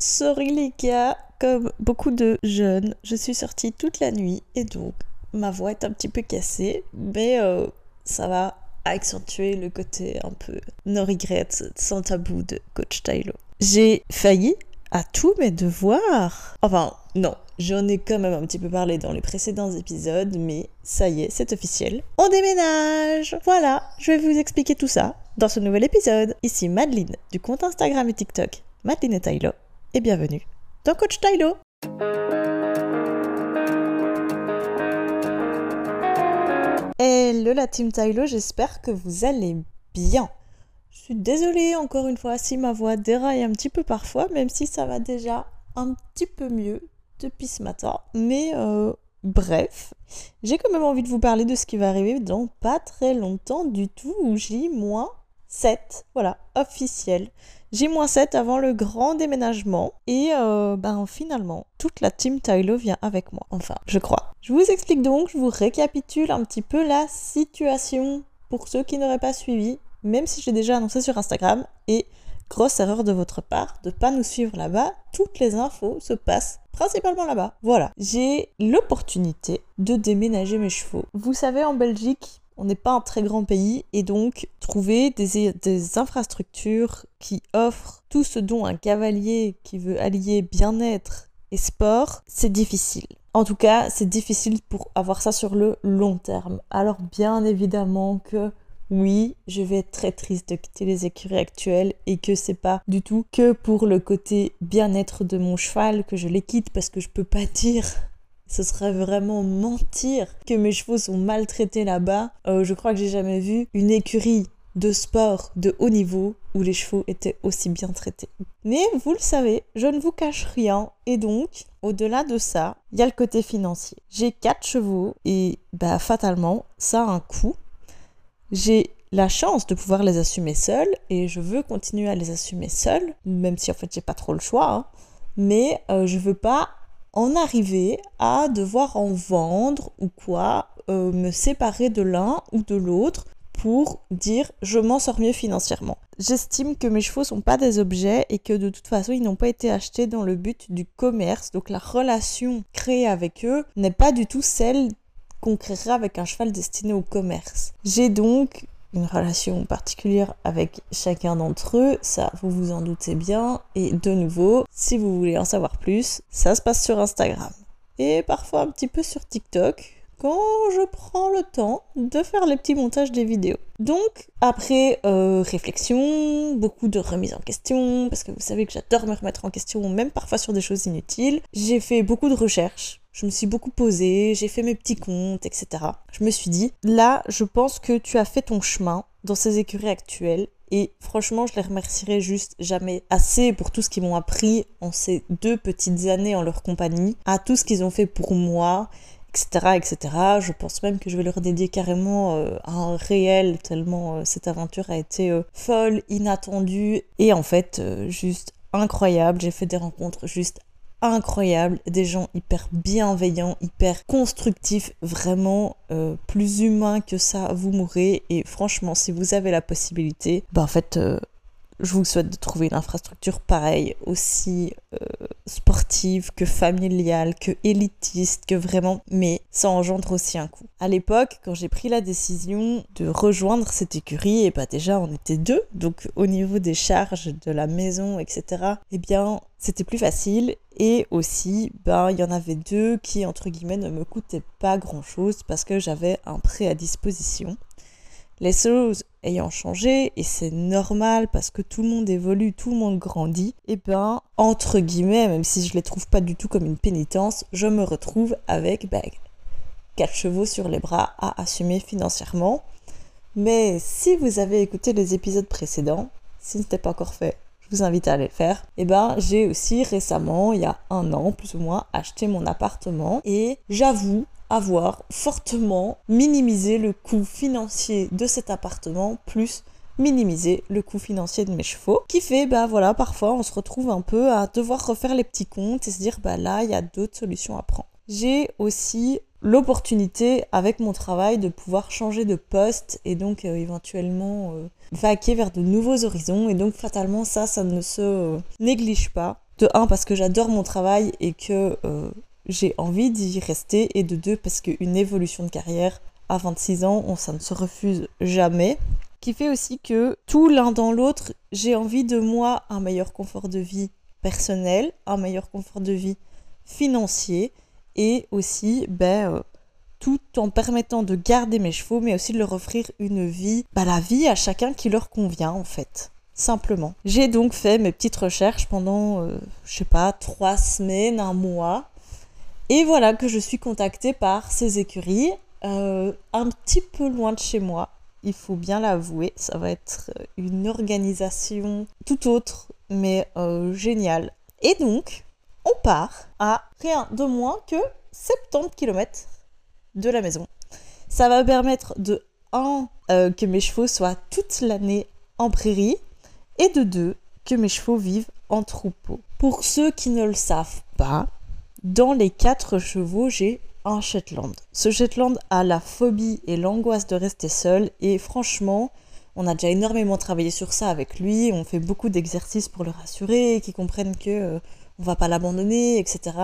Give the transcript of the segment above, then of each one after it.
Sorry les gars, comme beaucoup de jeunes, je suis sortie toute la nuit et donc ma voix est un petit peu cassée, mais euh, ça va accentuer le côté un peu no regrets, sans tabou de Coach Tylo. J'ai failli à tous mes devoirs. Enfin, non, j'en ai quand même un petit peu parlé dans les précédents épisodes, mais ça y est, c'est officiel. On déménage Voilà, je vais vous expliquer tout ça dans ce nouvel épisode. Ici Madeline du compte Instagram et TikTok Madeline et Tylo et bienvenue dans Coach Tylo. Hello la team Tylo, j'espère que vous allez bien. Je suis désolée encore une fois si ma voix déraille un petit peu parfois, même si ça va déjà un petit peu mieux depuis ce matin. Mais euh, bref, j'ai quand même envie de vous parler de ce qui va arriver dans pas très longtemps du tout, J-7. Voilà, officiel. J-7 avant le grand déménagement. Et euh, ben finalement, toute la team Tylo vient avec moi. Enfin, je crois. Je vous explique donc, je vous récapitule un petit peu la situation pour ceux qui n'auraient pas suivi, même si j'ai déjà annoncé sur Instagram. Et grosse erreur de votre part de pas nous suivre là-bas. Toutes les infos se passent principalement là-bas. Voilà. J'ai l'opportunité de déménager mes chevaux. Vous savez, en Belgique, on n'est pas un très grand pays et donc trouver des, infrastructures qui offrent tout ce dont un cavalier qui veut allier bien-être et sport, c'est difficile. En tout cas, c'est difficile pour avoir ça sur le long terme. Alors bien évidemment que oui, je vais être très triste de quitter les écuries actuelles et que c'est pas du tout que pour le côté bien-être de mon cheval que je les quitte parce que je peux pas dire ce serait vraiment mentir que mes chevaux sont maltraités là-bas. Euh, je crois que j'ai jamais vu une écurie de sport de haut niveau où les chevaux étaient aussi bien traités. Mais vous le savez, je ne vous cache rien et donc, au-delà de ça, il y a le côté financier. J'ai quatre chevaux et bah fatalement, ça a un coût. J'ai la chance de pouvoir les assumer seule et je veux continuer à les assumer seule, même si en fait j'ai pas trop le choix. Hein. Mais euh, je veux pas en arriver à devoir en vendre ou quoi, euh, me séparer de l'un ou de l'autre pour dire je m'en sors mieux financièrement. J'estime que mes chevaux sont pas des objets et que de toute façon ils n'ont pas été achetés dans le but du commerce. Donc la relation créée avec eux n'est pas du tout celle qu'on créerait avec un cheval destiné au commerce. J'ai donc une relation particulière avec chacun d'entre eux, ça vous vous en doutez bien. Et de nouveau, si vous voulez en savoir plus, ça se passe sur Instagram. Et parfois un petit peu sur TikTok, quand je prends le temps de faire les petits montages des vidéos. Donc, après euh, réflexion, beaucoup de remise en question, parce que vous savez que j'adore me remettre en question, même parfois sur des choses inutiles, j'ai fait beaucoup de recherches je me suis beaucoup posée, j'ai fait mes petits comptes, etc. Je me suis dit, là, je pense que tu as fait ton chemin dans ces écuries actuelles et franchement, je les remercierai juste jamais assez pour tout ce qu'ils m'ont appris en ces deux petites années en leur compagnie, à tout ce qu'ils ont fait pour moi, etc., etc. Je pense même que je vais leur dédier carrément euh, un réel, tellement euh, cette aventure a été euh, folle, inattendue et en fait juste incroyable. J'ai fait des rencontres juste incroyable, des gens hyper bienveillants, hyper constructifs, vraiment euh, plus humains que ça, vous mourrez. Et franchement, si vous avez la possibilité, bah en fait, euh, je vous souhaite de trouver une infrastructure pareille, aussi euh, sportive que familiale, que élitiste, que vraiment, mais ça engendre aussi un coût. À l'époque, quand j'ai pris la décision de rejoindre cette écurie, et bah déjà on était deux, donc au niveau des charges de la maison, etc., eh bien c'était plus facile et aussi ben il y en avait deux qui entre guillemets ne me coûtaient pas grand chose parce que j'avais un prêt à disposition les choses ayant changé, et c'est normal parce que tout le monde évolue, tout le monde grandit, et ben, entre guillemets, même si je les trouve pas du tout comme une pénitence, je me retrouve avec ben, 4 chevaux sur les bras à assumer financièrement. Mais si vous avez écouté les épisodes précédents, si ce n'était pas encore fait, je vous invite à aller le faire. Et ben, j'ai aussi récemment, il y a un an plus ou moins, acheté mon appartement et j'avoue avoir fortement minimisé le coût financier de cet appartement plus minimiser le coût financier de mes chevaux. Qui fait bah voilà parfois on se retrouve un peu à devoir refaire les petits comptes et se dire bah là il y a d'autres solutions à prendre. J'ai aussi l'opportunité avec mon travail de pouvoir changer de poste et donc euh, éventuellement euh, vaquer vers de nouveaux horizons. Et donc fatalement ça ça ne se euh, néglige pas. De un, parce que j'adore mon travail et que j'ai envie d'y rester. Et de deux, parce qu'une évolution de carrière à 26 ans, on, ça ne se refuse jamais. Qui fait aussi que tout l'un dans l'autre, j'ai envie de moi un meilleur confort de vie personnel, un meilleur confort de vie financier et aussi ben, tout en permettant de garder mes chevaux, mais aussi de leur offrir une vie, bah, la vie à chacun qui leur convient en fait. Simplement. J'ai donc fait mes petites recherches pendant, euh, je sais pas, trois semaines, un mois. Et voilà que je suis contactée par ces écuries, euh, un petit peu loin de chez moi. Il faut bien l'avouer, ça va être une organisation tout autre, mais euh, géniale. Et donc, on part à rien de moins que 70 km de la maison. Ça va permettre de 1 euh, que mes chevaux soient toute l'année en prairie et de 2 que mes chevaux vivent en troupeau. Pour ceux qui ne le savent pas, dans les 4 chevaux, j'ai un Shetland. Ce Shetland a la phobie et l'angoisse de rester seul et franchement, on a déjà énormément travaillé sur ça avec lui, on fait beaucoup d'exercices pour le rassurer, qu'il comprenne que euh, va pas l'abandonner, etc.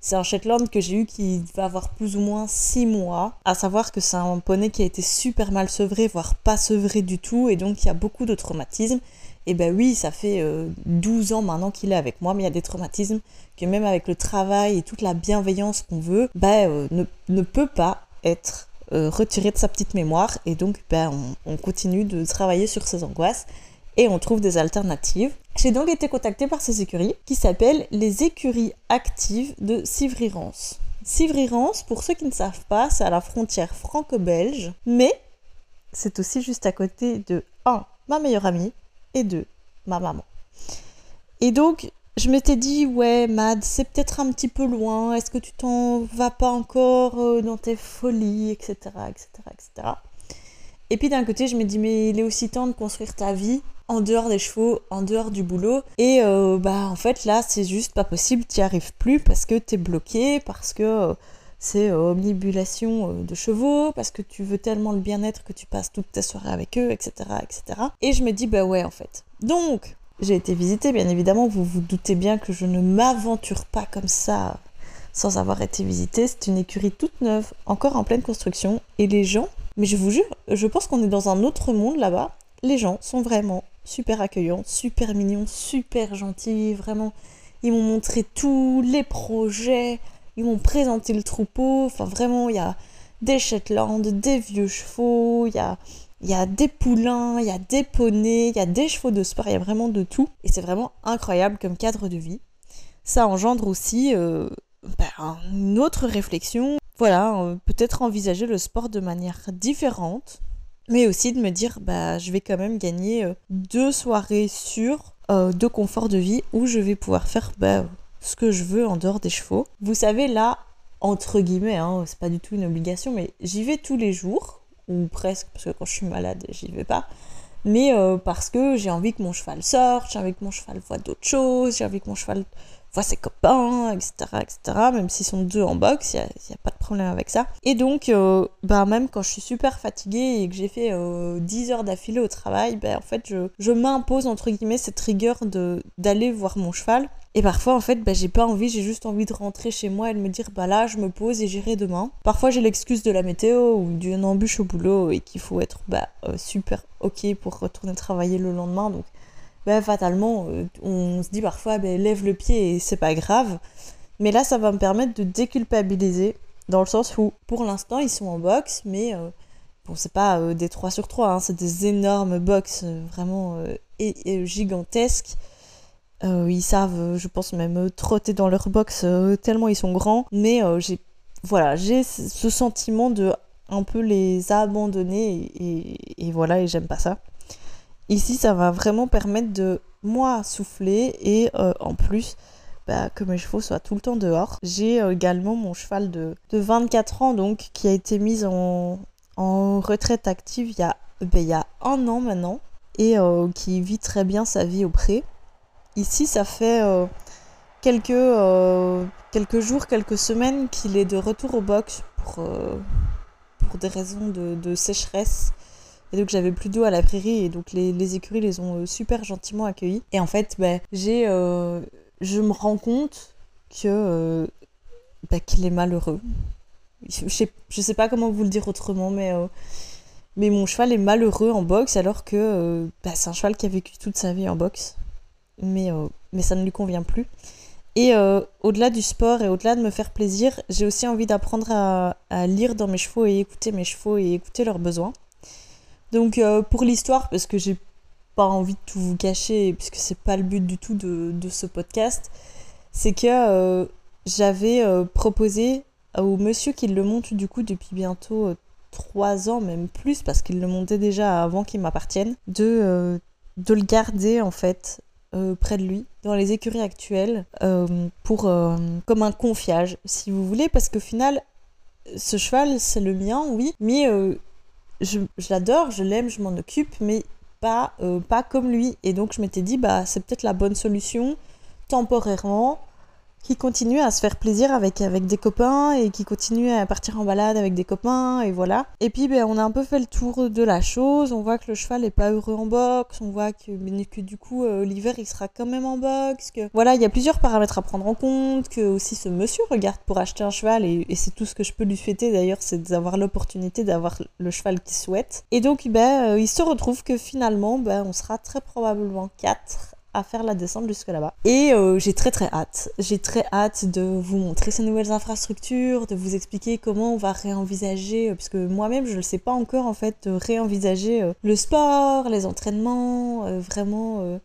C'est un Shetland que j'ai eu qui va avoir plus ou moins 6 mois. À savoir que c'est un poney qui a été super mal sevré, voire pas sevré du tout, et donc il y a beaucoup de traumatismes. Et ben oui, ça fait 12 euh, ans maintenant qu'il est avec moi, mais il y a des traumatismes que même avec le travail et toute la bienveillance qu'on veut, ben, euh, ne, peut pas être euh, retiré de sa petite mémoire. Et donc ben, on, on continue de travailler sur ces angoisses et on trouve des alternatives. J'ai donc été contactée par ces écuries qui s'appellent les écuries actives de Sivrirance. Sivrirance, pour ceux qui ne savent pas, c'est à la frontière franco-belge, mais c'est aussi juste à côté de 1. ma meilleure amie et 2. ma maman. Et donc, je m'étais dit, ouais, Mad, c'est peut-être un petit peu loin, est-ce que tu t'en vas pas encore euh, dans tes folies, etc., etc., etc. Et puis d'un côté, je me dis, mais il est aussi temps de construire ta vie en dehors des chevaux, en dehors du boulot. Et euh, bah en fait là c'est juste pas possible, t'y arrives plus parce que t'es bloqué, parce que euh, c'est euh, omnibulation de chevaux, parce que tu veux tellement le bien-être que tu passes toute ta soirée avec eux, etc., etc. Et je me dis bah ouais en fait. Donc j'ai été visiter, bien évidemment, vous vous doutez bien que je ne m'aventure pas comme ça sans avoir été visitée. C'est une écurie toute neuve, encore en pleine construction, et les gens, mais je vous jure, je pense qu'on est dans un autre monde là-bas. Les gens sont vraiment super accueillants, super mignons, super gentils, vraiment. Ils m'ont montré tous les projets, ils m'ont présenté le troupeau, enfin vraiment, il y a des Shetland, des vieux chevaux, il y a, y a des poulains, il y a des poneys, il y a des chevaux de sport, il y a vraiment de tout. Et c'est vraiment incroyable comme cadre de vie. Ça engendre aussi euh, ben, une autre réflexion. Voilà, euh, peut-être envisager le sport de manière différente, mais aussi de me dire bah je vais quand même gagner euh, deux soirées sur euh, de confort de vie où je vais pouvoir faire bah, ce que je veux en dehors des chevaux. Vous savez là entre guillemets, hein, c'est pas du tout une obligation, mais j'y vais tous les jours ou presque parce que quand je suis malade j'y vais pas. Mais euh, parce que j'ai envie que mon cheval sorte, j'ai envie que mon cheval voit d'autres choses, j'ai envie que mon cheval voit ses copains, etc., etc. Même s'ils sont deux en boxe, il n'y a, pas de problème avec ça. Et donc, bah, même quand je suis super fatiguée et que j'ai fait 10 euh, heures d'affilée au travail, bah, en fait, je, je m'impose, entre guillemets, cette rigueur d'aller voir mon cheval. Et parfois, en fait, bah, j'ai pas envie, j'ai juste envie de rentrer chez moi et de me dire, bah là, je me pose et j'irai demain. Parfois, j'ai l'excuse de la météo ou d'une embûche au boulot et qu'il faut être bah, euh, super ok pour retourner travailler le lendemain. Donc, ben, fatalement, euh, on se dit parfois, ben, lève le pied et c'est pas grave. Mais là, ça va me permettre de déculpabiliser, dans le sens où, pour l'instant, ils sont en boxe, mais euh, bon, c'est pas des 3 sur 3, hein, c'est des énormes box vraiment et, gigantesques. Ils savent, je pense même, trotter dans leur box tellement ils sont grands. Mais j'ai voilà, j'ai ce sentiment de un peu les abandonner et, voilà, et j'aime pas ça. Ici, ça va vraiment permettre de moi souffler et euh, en plus bah, que mes chevaux soient tout le temps dehors. J'ai euh, également mon cheval de, 24 ans donc qui a été mis en, retraite active il y, a, a un an maintenant et euh, qui vit très bien sa vie au pré. Ici, ça fait quelques, quelques jours, quelques semaines qu'il est de retour au box pour, pour des raisons de, sécheresse et donc j'avais plus d'eau à la prairie et donc les, écuries les ont euh, super gentiment accueillis. Et en fait, bah, j'ai euh, je me rends compte que bah, qu'il est malheureux. Je sais, sais pas comment vous le dire autrement, mais, mais mon cheval est malheureux en boxe alors que bah, c'est un cheval qui a vécu toute sa vie en boxe. Mais, mais ça ne lui convient plus. Et au-delà du sport et au-delà de me faire plaisir, j'ai aussi envie d'apprendre à, à, lire dans mes chevaux et écouter mes chevaux et écouter leurs besoins. Donc pour l'histoire, parce que j'ai pas envie de tout vous cacher, puisque c'est pas le but du tout de, de ce podcast, c'est que euh, j'avais euh, proposé au monsieur qui le monte du coup depuis bientôt euh, trois ans, même plus, parce qu'il le montait déjà avant qu'il m'appartienne, de, de le garder en fait près de lui, dans les écuries actuelles, pour, comme un confiage, si vous voulez, parce qu'au final, ce cheval, c'est le mien, oui, mais je, l'adore, je l'aime, je m'en occupe, mais euh, pas, comme lui. Et donc je m'étais dit, bah, c'est peut-être la bonne solution temporairement qui continue à se faire plaisir avec, avec des copains et qui continue à partir en balade avec des copains et voilà. Et puis ben, on a un peu fait le tour de la chose, on voit que le cheval est pas heureux en boxe, on voit que, que du coup euh, l'hiver il sera quand même en boxe, que voilà, il y a plusieurs paramètres à prendre en compte, que aussi ce monsieur regarde pour acheter un cheval et, c'est tout ce que je peux lui souhaiter d'ailleurs, c'est d'avoir l'opportunité d'avoir le cheval qu'il souhaite. Et donc ben, euh, il se retrouve que finalement ben, on sera très probablement quatre à faire la descente jusque là-bas. Et euh, j'ai très très hâte. J'ai très hâte de vous montrer ces nouvelles infrastructures, de vous expliquer comment on va réenvisager, euh, puisque moi-même je ne sais pas encore en fait, réenvisager euh, le sport, les entraînements, vraiment.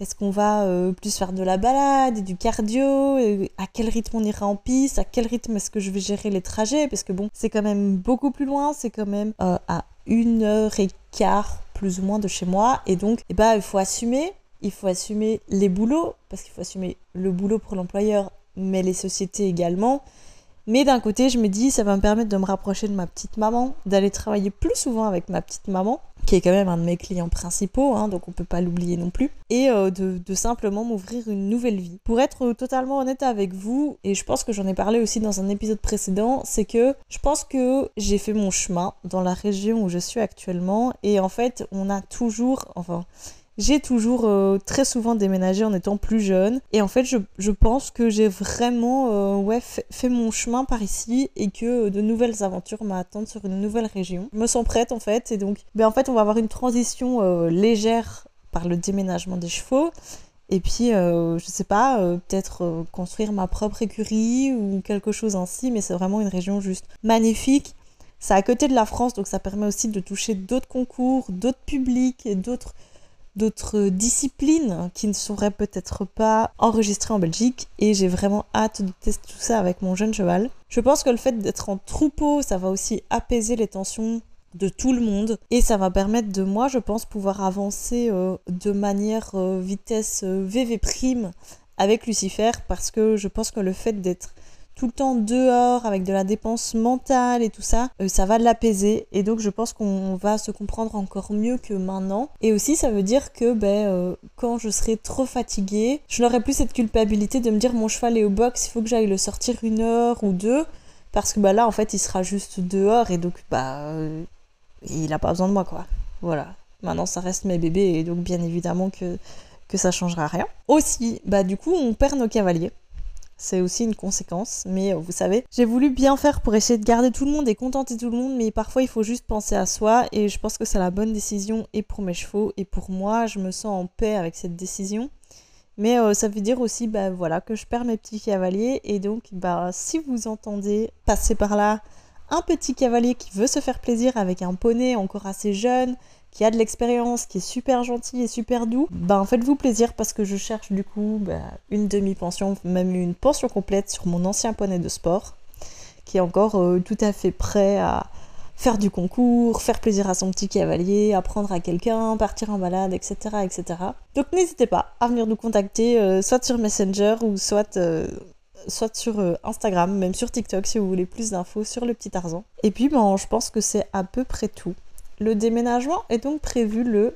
Est-ce qu'on va plus faire de la balade, du cardio À quel rythme on ira en piste À quel rythme est-ce que je vais gérer les trajets Parce que bon, c'est quand même beaucoup plus loin, c'est quand même à une heure et quart plus ou moins de chez moi. Et donc, eh ben, il faut assumer il faut assumer les boulots, parce qu'il faut assumer le boulot pour l'employeur, mais les sociétés également. Mais d'un côté, je me dis, ça va me permettre de me rapprocher de ma petite maman, d'aller travailler plus souvent avec ma petite maman, qui est quand même un de mes clients principaux, hein, donc on peut pas l'oublier non plus, et euh, de, de, simplement m'ouvrir une nouvelle vie. Pour être totalement honnête avec vous, et je pense que j'en ai parlé aussi dans un épisode précédent, c'est que je pense que j'ai fait mon chemin dans la région où je suis actuellement, et en fait, on a toujours, enfin, j'ai toujours euh, très souvent déménagé en étant plus jeune. Et en fait, je, pense que j'ai vraiment euh, fait, mon chemin par ici et que de nouvelles aventures m'attendent sur une nouvelle région. Je me sens prête en fait. Et donc, ben, en fait, on va avoir une transition euh, légère par le déménagement des chevaux. Et puis, je sais pas, peut-être construire ma propre écurie ou quelque chose ainsi. Mais c'est vraiment une région juste magnifique. C'est à côté de la France, donc ça permet aussi de toucher d'autres concours, d'autres publics et d'autres d'autres disciplines qui ne seraient peut-être pas enregistrées en Belgique et j'ai vraiment hâte de tester tout ça avec mon jeune cheval. Je pense que le fait d'être en troupeau, ça va aussi apaiser les tensions de tout le monde et ça va permettre de moi je pense pouvoir avancer euh, de manière euh, vitesse VV euh, avec Lucifer parce que je pense que le fait d'être tout le temps dehors avec de la dépense mentale et tout ça, euh, ça va l'apaiser. Et donc je pense qu'on va se comprendre encore mieux que maintenant. Et aussi ça veut dire que ben, euh, quand je serai trop fatiguée, je n'aurai plus cette culpabilité de me dire mon cheval est au box, il faut que j'aille le sortir une heure ou deux. Parce que bah, là en fait il sera juste dehors et donc bah euh, il n'a pas besoin de moi quoi. Voilà. Maintenant ça reste mes bébés et donc bien évidemment que, que ça changera rien. Aussi, bah du coup on perd nos cavaliers c'est aussi une conséquence. Mais euh, vous savez, j'ai voulu bien faire pour essayer de garder tout le monde et contenter tout le monde, mais parfois il faut juste penser à soi et je pense que c'est la bonne décision et pour mes chevaux et pour moi, je me sens en paix avec cette décision. Mais euh, ça veut dire aussi bah, voilà, que je perds mes petits cavaliers et donc bah, si vous entendez passer par là un petit cavalier qui veut se faire plaisir avec un poney encore assez jeune, qui a de l'expérience, qui est super gentil et super doux, ben faites-vous plaisir parce que je cherche du coup ben, une demi-pension, même une pension complète sur mon ancien poney de sport, qui est encore euh, tout à fait prêt à faire du concours, faire plaisir à son petit cavalier, apprendre à quelqu'un, partir en balade, etc. etc. Donc n'hésitez pas à venir nous contacter, euh, soit sur Messenger ou soit... Euh, sur Instagram, même sur TikTok si vous voulez plus d'infos sur le petit Tarzan. Et puis ben, je pense que c'est à peu près tout. Le déménagement est donc prévu le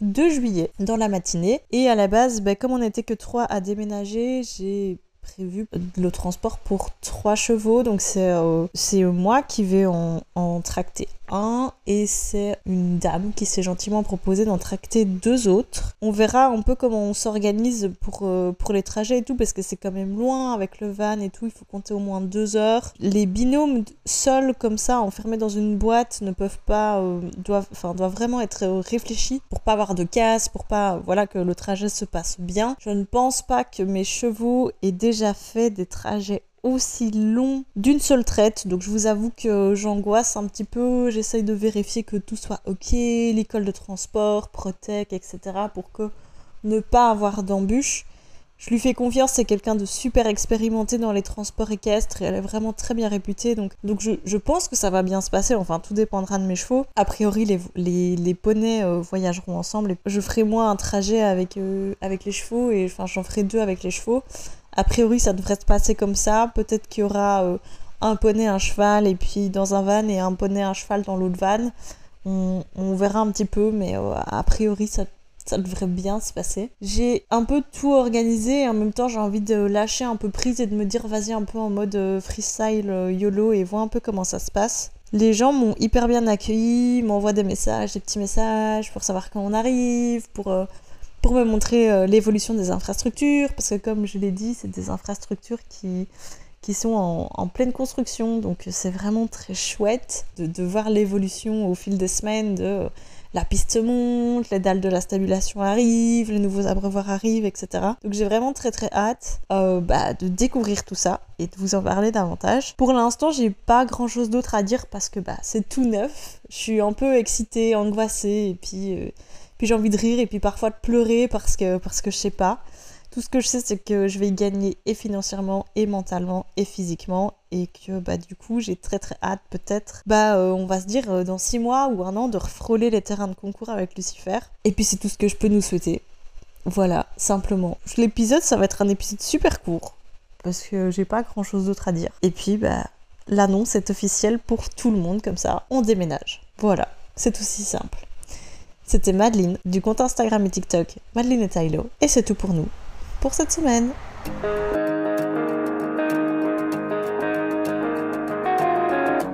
2 juillet dans la matinée. Et à la base, ben, comme on n'était que 3 à déménager, j'ai prévu le transport pour 3 chevaux. Donc c'est euh, moi qui vais en, tracté. Un et c'est une dame qui s'est gentiment proposé d'en tracter deux autres. On verra un peu comment on s'organise pour, euh, pour les trajets et tout parce que c'est quand même loin avec le van et tout, il faut compter au moins deux heures. Les binômes seuls comme ça, enfermés dans une boîte, ne peuvent pas, euh, doivent, enfin, doivent vraiment être réfléchis pour pas avoir de casse, pour pas, voilà, que le trajet se passe bien. Je ne pense pas que mes chevaux aient déjà fait des trajets aussi long d'une seule traite. Donc je vous avoue que j'angoisse un petit peu. J'essaye de vérifier que tout soit ok, l'école de transport, Protec, etc. pour que ne pas avoir d'embûches. Je lui fais confiance, c'est quelqu'un de super expérimenté dans les transports équestres et elle est vraiment très bien réputée. Donc, je, pense que ça va bien se passer. Enfin, tout dépendra de mes chevaux. A priori, les poneys euh, voyageront ensemble. Et je ferai moi un trajet avec, euh, avec les chevaux et enfin, j'en ferai deux avec les chevaux. A priori, ça devrait se passer comme ça. Peut-être qu'il y aura euh, un poney, un cheval, et puis dans un van, et un poney, un cheval dans l'autre van. On, verra un petit peu, mais euh, a priori, ça, ça devrait bien se passer. J'ai un peu tout organisé, et en même temps, j'ai envie de lâcher un peu prise et de me dire, vas-y, un peu en mode euh, freestyle, YOLO, et vois un peu comment ça se passe. Les gens m'ont hyper bien accueilli, m'envoient des messages, des petits messages pour savoir quand on arrive, pour pour me montrer euh, l'évolution des infrastructures, parce que comme je l'ai dit, c'est des infrastructures qui, qui sont en, pleine construction, donc c'est vraiment très chouette de, de voir l'évolution au fil des semaines de la piste monte, les dalles de la stabulation arrivent, les nouveaux abreuvoirs arrivent, etc. Donc j'ai vraiment très très hâte euh, bah, de découvrir tout ça et de vous en parler davantage. Pour l'instant, j'ai pas grand chose d'autre à dire parce que bah, c'est tout neuf. Je suis un peu excitée, angoissée et puis euh, j'ai envie de rire et puis parfois de pleurer parce que, parce que je sais pas. Tout ce que je sais, c'est que je vais gagner et financièrement, et mentalement, et physiquement. Et que bah, du coup, j'ai très très hâte, peut-être, bah, euh, on va se dire, euh, dans six mois ou un an, de refrôler les terrains de concours avec Lucifer. Et puis, c'est tout ce que je peux nous souhaiter. Voilà, simplement. L'épisode, ça va être un épisode super court. Parce que j'ai pas grand chose d'autre à dire. Et puis, bah, l'annonce est officielle pour tout le monde, comme ça, on déménage. Voilà, c'est aussi simple. C'était Madeline du compte Instagram et TikTok Madeline et Tylo. Et c'est tout pour nous pour cette semaine.